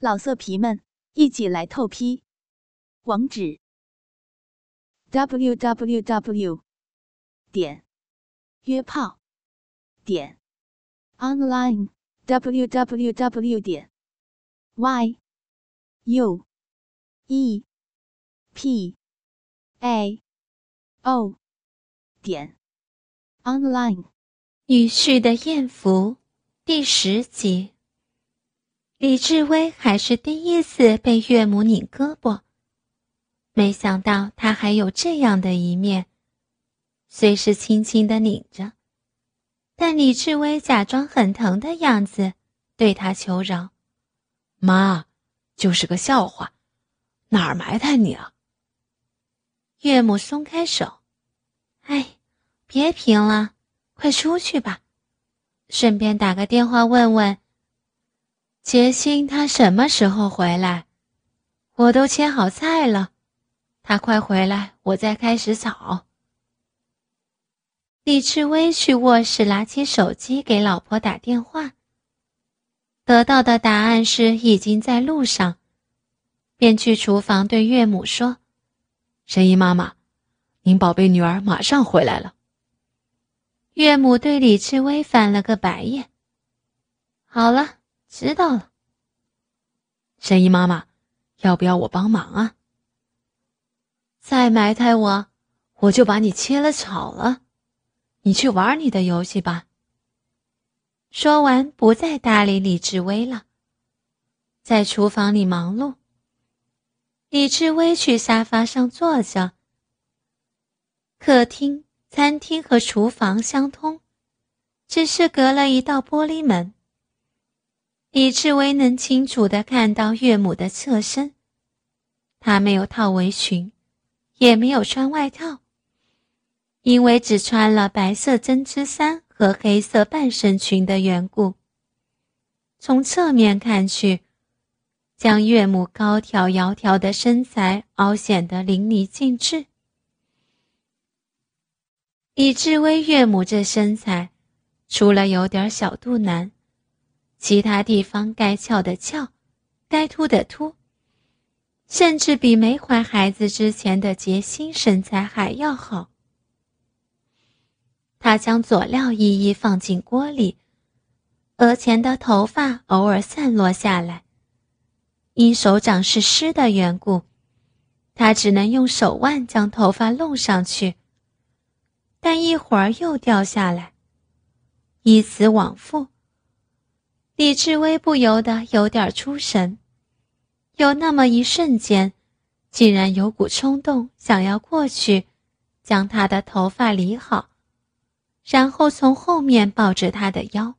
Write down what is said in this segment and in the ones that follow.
老色皮们，一起来透批！网址：w w w 点约炮点 online w w w 点 y u e p a o 点 online。女婿的艳福第十集。李志威还是第一次被岳母拧胳膊，没想到他还有这样的一面。虽是轻轻的拧着，但李志威假装很疼的样子，对他求饶：“妈，就是个笑话，哪儿埋汰你啊？”岳母松开手：“哎，别贫了，快出去吧，顺便打个电话问问。”杰心他什么时候回来？我都切好菜了，他快回来，我再开始炒。李志威去卧室拿起手机给老婆打电话，得到的答案是已经在路上，便去厨房对岳母说：“神医妈妈，您宝贝女儿马上回来了。”岳母对李志威翻了个白眼。好了。知道了，神医妈妈，要不要我帮忙啊？再埋汰我，我就把你切了炒了。你去玩你的游戏吧。说完，不再搭理李志威了，在厨房里忙碌。李志威去沙发上坐着。客厅、餐厅和厨房相通，只是隔了一道玻璃门。李志威能清楚的看到岳母的侧身，她没有套围裙，也没有穿外套，因为只穿了白色针织衫和黑色半身裙的缘故。从侧面看去，将岳母高挑窈窕的身材凹显得淋漓尽致。李志威岳母这身材，除了有点小肚腩。其他地方该翘的翘，该凸的凸，甚至比没怀孩子之前的杰心身材还要好。他将佐料一一放进锅里，额前的头发偶尔散落下来，因手掌是湿的缘故，他只能用手腕将头发弄上去，但一会儿又掉下来，以此往复。李志威不由得有点出神，有那么一瞬间，竟然有股冲动想要过去，将他的头发理好，然后从后面抱着他的腰，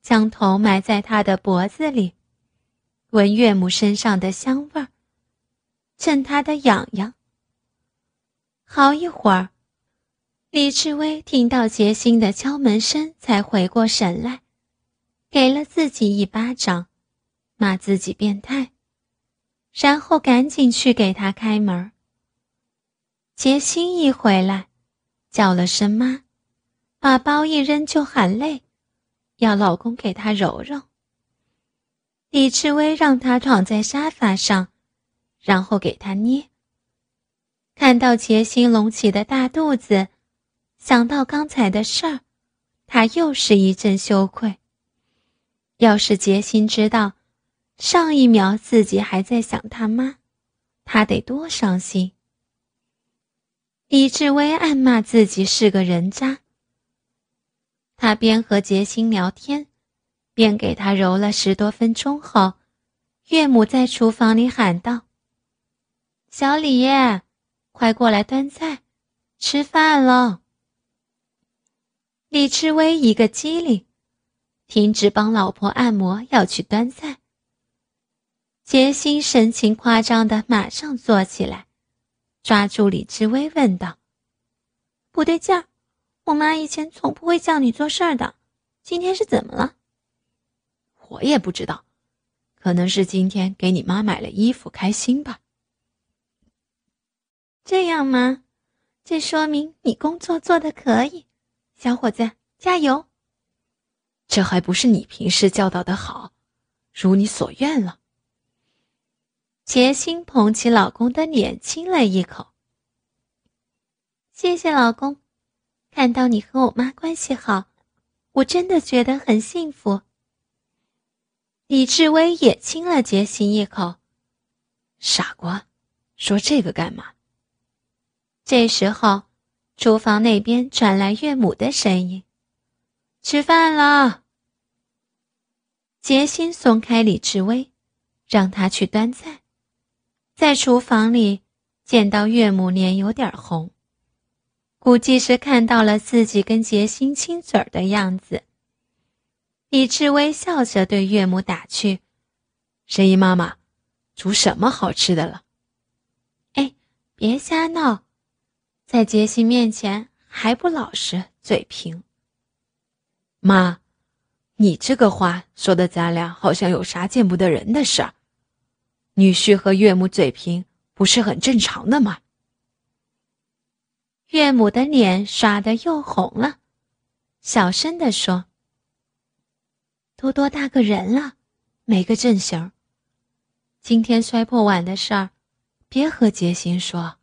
将头埋在他的脖子里，闻岳母身上的香味儿，蹭他的痒痒。好一会儿，李志威听到杰心的敲门声，才回过神来。给了自己一巴掌，骂自己变态，然后赶紧去给他开门。杰心一回来，叫了声妈，把包一扔就喊累，要老公给他揉揉。李志威让他躺在沙发上，然后给他捏。看到杰心隆起的大肚子，想到刚才的事儿，他又是一阵羞愧。要是杰心知道，上一秒自己还在想他妈，他得多伤心。李志威暗骂自己是个人渣。他边和杰心聊天，边给他揉了十多分钟后，岳母在厨房里喊道：“小李，快过来端菜，吃饭了。”李志威一个机灵。停止帮老婆按摩，要去端菜。杰心神情夸张的马上坐起来，抓住李志威问道：“不对劲儿，我妈以前从不会叫你做事儿的，今天是怎么了？”我也不知道，可能是今天给你妈买了衣服，开心吧。这样吗？这说明你工作做得可以，小伙子，加油！这还不是你平时教导的好，如你所愿了。杰心捧起老公的脸亲了一口。谢谢老公，看到你和我妈关系好，我真的觉得很幸福。李志威也亲了杰心一口。傻瓜，说这个干嘛？这时候，厨房那边传来岳母的声音：“吃饭了。”杰心松开李志威，让他去端菜。在厨房里见到岳母脸有点红，估计是看到了自己跟杰心亲嘴儿的样子。李志威笑着对岳母打趣：“神医妈妈，煮什么好吃的了？”哎，别瞎闹，在杰心面前还不老实，嘴贫。妈，你这个话说的，咱俩好像有啥见不得人的事儿。女婿和岳母嘴贫，不是很正常的吗？岳母的脸刷的又红了，小声的说：“都多大个人了，没个正形。今天摔破碗的事儿，别和杰心说。”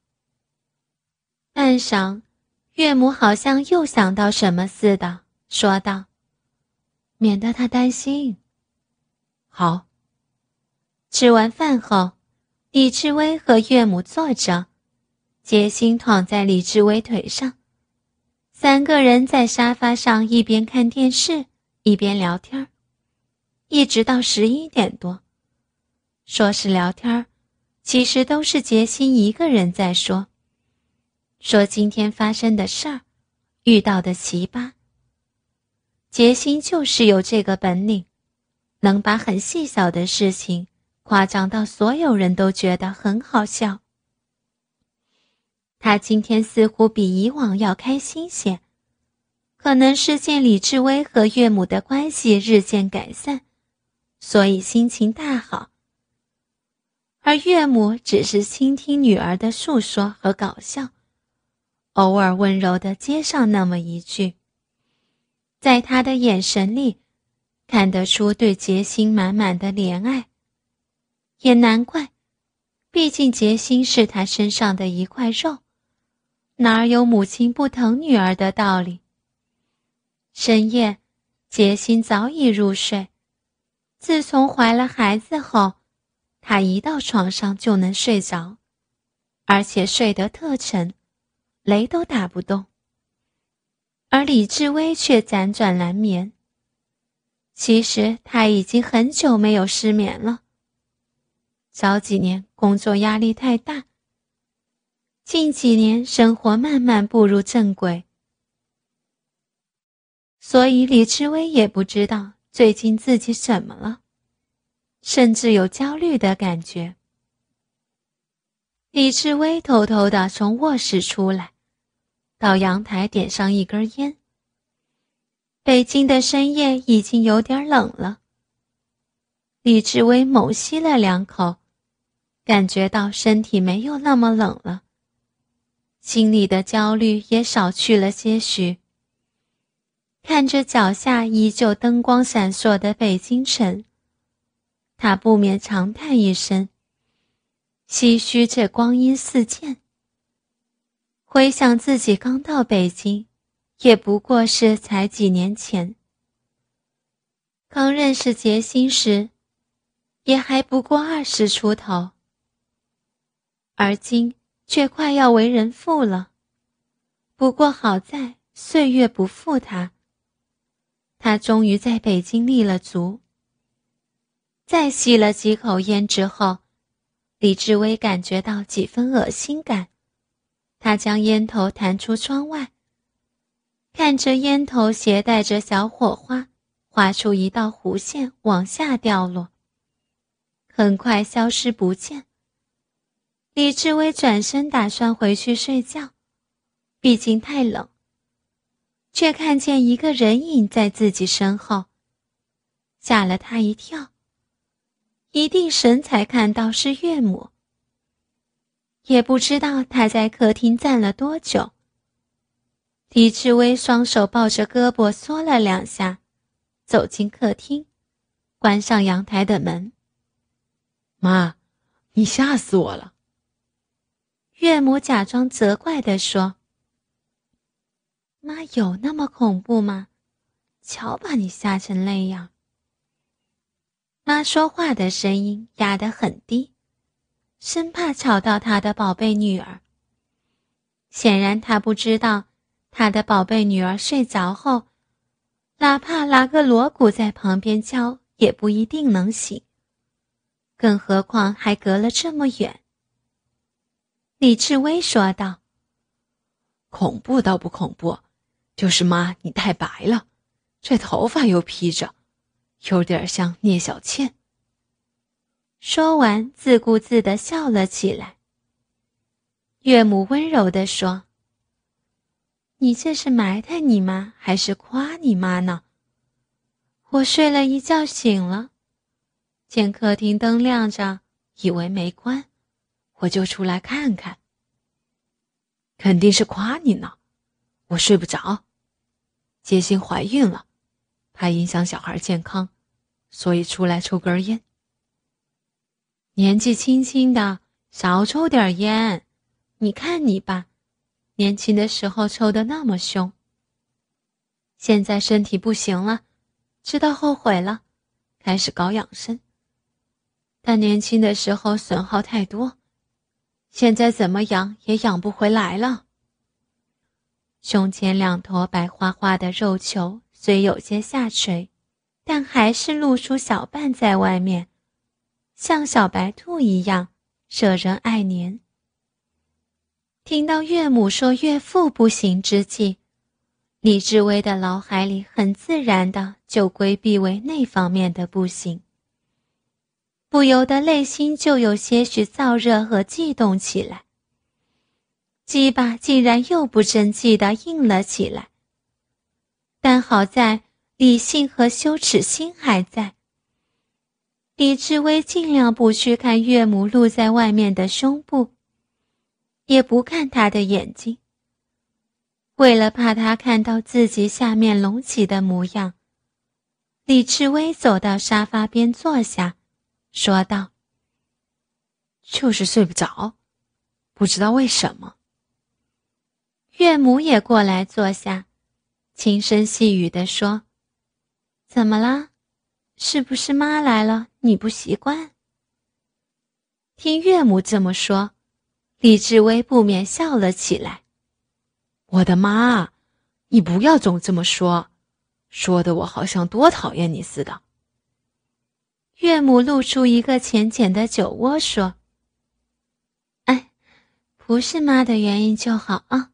半晌，岳母好像又想到什么似的，说道：“免得他担心。”好。吃完饭后，李志威和岳母坐着，杰心躺在李志威腿上，三个人在沙发上一边看电视一边聊天一直到十一点多。说是聊天其实都是杰心一个人在说，说今天发生的事儿，遇到的奇葩。杰心就是有这个本领，能把很细小的事情。夸张到所有人都觉得很好笑。他今天似乎比以往要开心些，可能是见李志威和岳母的关系日渐改善，所以心情大好。而岳母只是倾听女儿的诉说和搞笑，偶尔温柔的接上那么一句，在他的眼神里，看得出对杰心满满的怜爱。也难怪，毕竟杰心是他身上的一块肉，哪有母亲不疼女儿的道理？深夜，杰心早已入睡。自从怀了孩子后，他一到床上就能睡着，而且睡得特沉，雷都打不动。而李志威却辗转难眠。其实他已经很久没有失眠了。早几年工作压力太大，近几年生活慢慢步入正轨，所以李志威也不知道最近自己怎么了，甚至有焦虑的感觉。李志威偷偷的从卧室出来，到阳台点上一根烟。北京的深夜已经有点冷了，李志威猛吸了两口。感觉到身体没有那么冷了，心里的焦虑也少去了些许。看着脚下依旧灯光闪烁的北京城，他不免长叹一声，唏嘘这光阴似箭。回想自己刚到北京，也不过是才几年前。刚认识杰心时，也还不过二十出头。而今却快要为人父了，不过好在岁月不负他。他终于在北京立了足。再吸了几口烟之后，李志威感觉到几分恶心感，他将烟头弹出窗外，看着烟头携带着小火花，划出一道弧线往下掉落，很快消失不见。李志威转身打算回去睡觉，毕竟太冷。却看见一个人影在自己身后，吓了他一跳。一定神才看到是岳母。也不知道他在客厅站了多久。李志威双手抱着胳膊缩了两下，走进客厅，关上阳台的门。妈。你吓死我了。”岳母假装责怪地说：“妈有那么恐怖吗？瞧把你吓成那样。”妈说话的声音压得很低，生怕吵到她的宝贝女儿。显然，她不知道她的宝贝女儿睡着后，哪怕拿个锣鼓在旁边敲，也不一定能醒。更何况还隔了这么远。李志威说道：“恐怖倒不恐怖，就是妈你太白了，这头发又披着。”有点像聂小倩。说完，自顾自的笑了起来。岳母温柔的说：“你这是埋汰你妈，还是夸你妈呢？”我睡了一觉醒了，见客厅灯亮着，以为没关，我就出来看看。肯定是夸你呢，我睡不着，杰心怀孕了，怕影响小孩健康。所以出来抽根烟。年纪轻轻的，少抽点烟。你看你吧，年轻的时候抽的那么凶。现在身体不行了，知道后悔了，开始搞养生。但年轻的时候损耗太多，现在怎么养也养不回来了。胸前两坨白花花的肉球虽有些下垂。但还是露出小半在外面，像小白兔一样惹人爱怜。听到岳母说岳父不行之际，李志威的脑海里很自然的就规避为那方面的不行，不由得内心就有些许燥热和悸动起来，鸡巴竟然又不争气的硬了起来。但好在。理性和羞耻心还在。李志威尽量不去看岳母露在外面的胸部，也不看她的眼睛。为了怕她看到自己下面隆起的模样，李志威走到沙发边坐下，说道：“就是睡不着，不知道为什么。”岳母也过来坐下，轻声细语地说。怎么了？是不是妈来了你不习惯？听岳母这么说，李志威不免笑了起来。我的妈，你不要总这么说，说的我好像多讨厌你似的。岳母露出一个浅浅的酒窝，说：“哎，不是妈的原因就好啊。”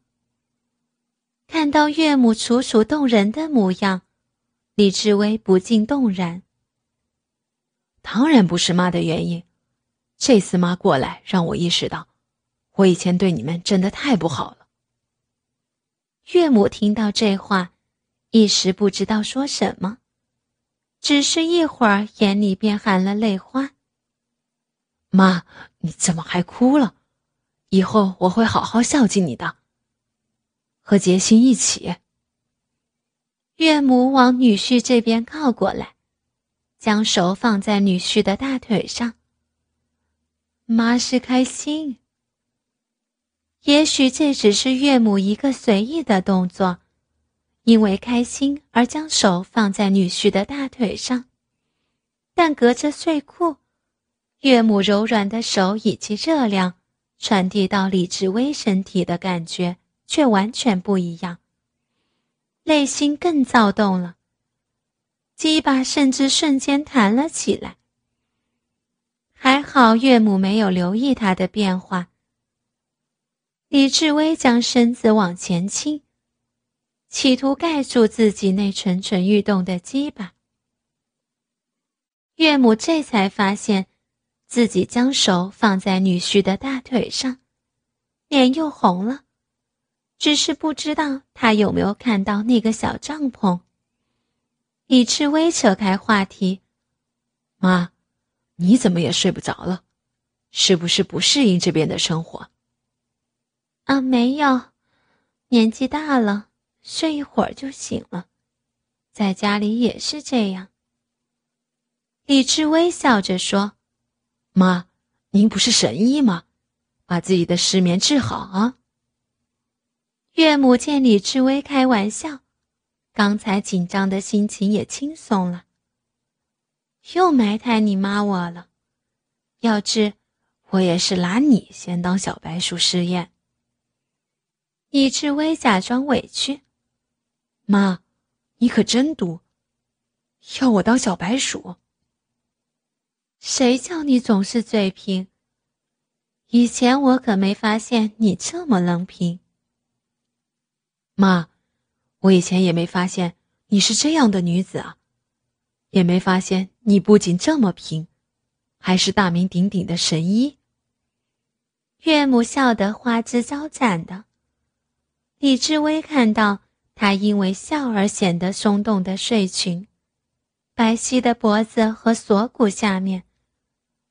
看到岳母楚楚动人的模样。李志威不禁动然。当然不是妈的原因，这次妈过来让我意识到，我以前对你们真的太不好了。岳母听到这话，一时不知道说什么，只是一会儿眼里便含了泪花。妈，你怎么还哭了？以后我会好好孝敬你的，和杰心一起。岳母往女婿这边靠过来，将手放在女婿的大腿上。妈是开心，也许这只是岳母一个随意的动作，因为开心而将手放在女婿的大腿上，但隔着睡裤，岳母柔软的手以及热量传递到李志威身体的感觉却完全不一样。内心更躁动了，鸡巴甚至瞬间弹了起来。还好岳母没有留意他的变化。李志威将身子往前倾，企图盖住自己那蠢蠢欲动的鸡巴。岳母这才发现，自己将手放在女婿的大腿上，脸又红了。只是不知道他有没有看到那个小帐篷。李志威扯开话题：“妈，你怎么也睡不着了？是不是不适应这边的生活？”“啊，没有，年纪大了，睡一会儿就醒了，在家里也是这样。”李志威笑着说：“妈，您不是神医吗？把自己的失眠治好啊！岳母见李志威开玩笑，刚才紧张的心情也轻松了。又埋汰你妈我了，要知我也是拿你先当小白鼠试验。李志威假装委屈：“妈，你可真毒，要我当小白鼠？谁叫你总是嘴贫？以前我可没发现你这么能贫。”妈，我以前也没发现你是这样的女子啊，也没发现你不仅这么平，还是大名鼎鼎的神医。岳母笑得花枝招展的，李志威看到她因为笑而显得松动的睡裙，白皙的脖子和锁骨下面，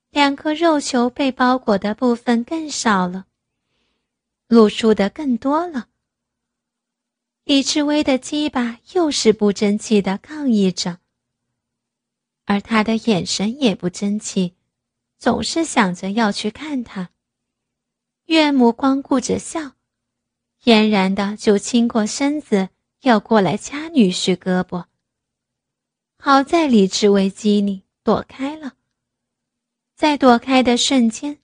两颗肉球被包裹的部分更少了，露出的更多了。李志威的鸡巴又是不争气的抗议着，而他的眼神也不争气，总是想着要去看他。岳母光顾着笑，嫣然的就倾过身子要过来掐女婿胳膊。好在李志威机灵，躲开了。在躲开的瞬间，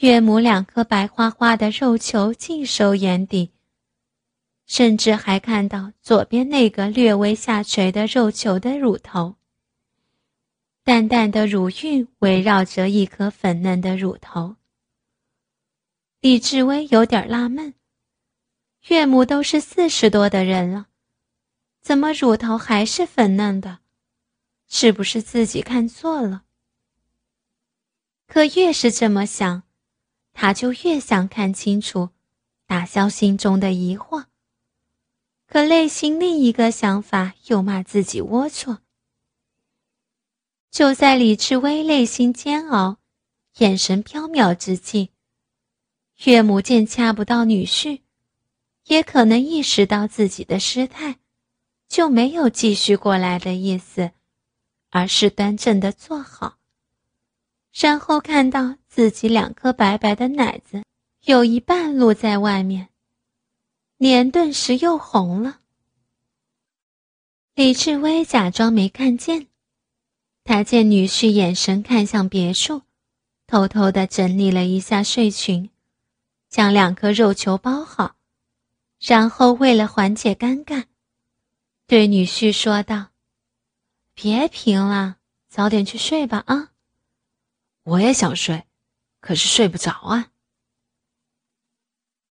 岳母两颗白花花的肉球尽收眼底。甚至还看到左边那个略微下垂的肉球的乳头，淡淡的乳晕围绕着一颗粉嫩的乳头。李志威有点纳闷：岳母都是四十多的人了，怎么乳头还是粉嫩的？是不是自己看错了？可越是这么想，他就越想看清楚，打消心中的疑惑。可内心另一个想法又骂自己龌龊。就在李志威内心煎熬、眼神飘渺之际，岳母见掐不到女婿，也可能意识到自己的失态，就没有继续过来的意思，而是端正的坐好，然后看到自己两颗白白的奶子有一半露在外面。脸顿时又红了。李志威假装没看见，他见女婿眼神看向别处，偷偷的整理了一下睡裙，将两颗肉球包好，然后为了缓解尴尬，对女婿说道：“别贫了，早点去睡吧啊。”我也想睡，可是睡不着啊。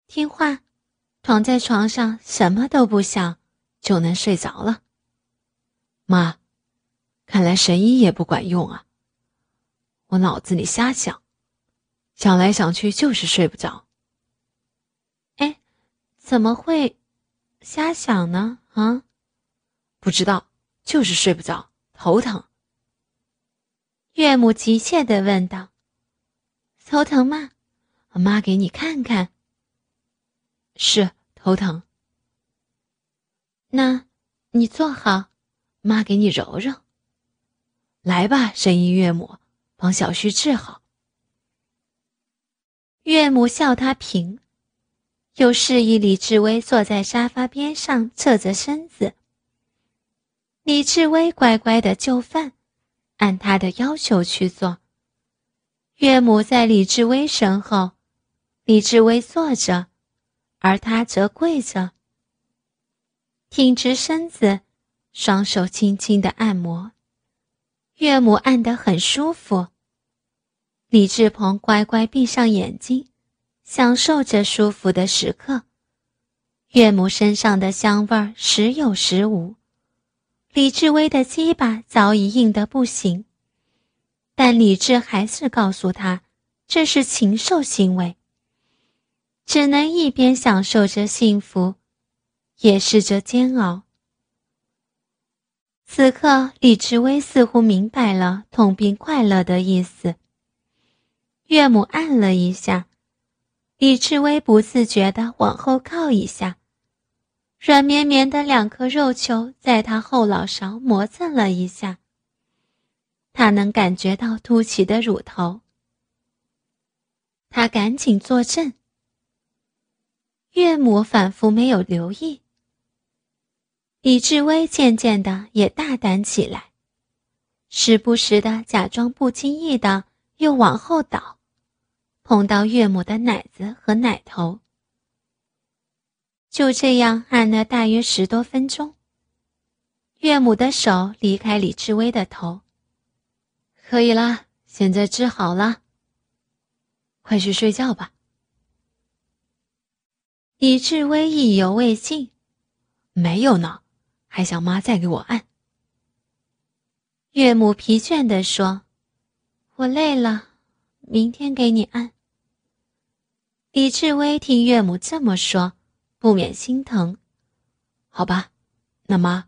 听话。躺在床上什么都不想，就能睡着了。妈，看来神医也不管用啊！我脑子里瞎想，想来想去就是睡不着。哎，怎么会瞎想呢？啊，不知道，就是睡不着，头疼。岳母急切的问道：“头疼吗？妈给你看看。”是头疼。那，你坐好，妈给你揉揉。来吧，神医岳母，帮小旭治好。岳母笑他平，又示意李志威坐在沙发边上，侧着身子。李志威乖乖的就范，按他的要求去做。岳母在李志威身后，李志威坐着。而他则跪着，挺直身子，双手轻轻的按摩。岳母按得很舒服。李志鹏乖乖闭上眼睛，享受着舒服的时刻。岳母身上的香味儿时有时无。李志威的鸡巴早已硬得不行，但李志还是告诉他，这是禽兽行为。只能一边享受着幸福，也试着煎熬。此刻，李志威似乎明白了痛并快乐的意思。岳母按了一下，李志威不自觉地往后靠一下，软绵绵的两颗肉球在他后脑勺磨蹭了一下。他能感觉到凸起的乳头，他赶紧坐正。岳母仿佛没有留意。李志威渐渐的也大胆起来，时不时的假装不经意的又往后倒，碰到岳母的奶子和奶头。就这样按了大约十多分钟，岳母的手离开李志威的头。可以啦，现在治好了，快去睡觉吧。李志威意犹未尽，没有呢。还想妈再给我按？岳母疲倦地说：“我累了，明天给你按。”李志威听岳母这么说，不免心疼。好吧，那妈，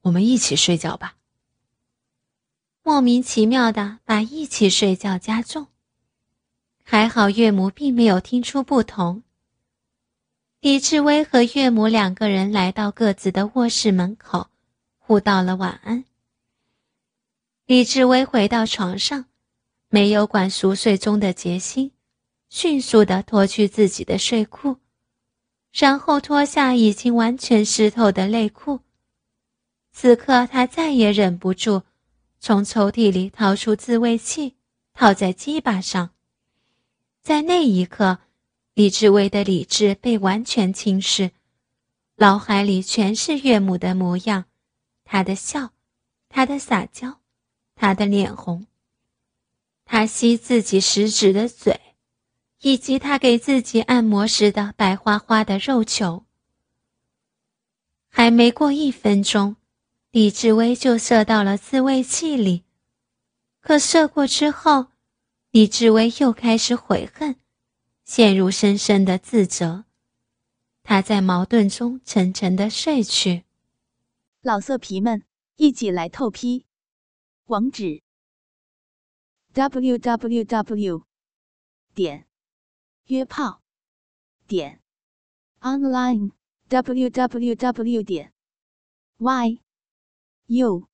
我们一起睡觉吧。莫名其妙的把一起睡觉加重，还好岳母并没有听出不同。李志威和岳母两个人来到各自的卧室门口，互道了晚安。李志威回到床上，没有管熟睡中的杰心，迅速地脱去自己的睡裤，然后脱下已经完全湿透的内裤。此刻他再也忍不住，从抽屉里掏出自慰器，套在鸡巴上。在那一刻。李志威的理智被完全侵蚀，脑海里全是岳母的模样，她的笑，她的撒娇，她的脸红，他吸自己食指的嘴，以及他给自己按摩时的白花花的肉球。还没过一分钟，李志威就射到了自慰器里，可射过之后，李志威又开始悔恨。陷入深深的自责，他在矛盾中沉沉的睡去。老色皮们，一起来透批！网址：w w w 点约炮点 online w w w 点 y u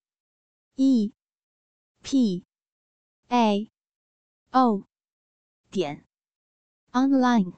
e p a o 点。Online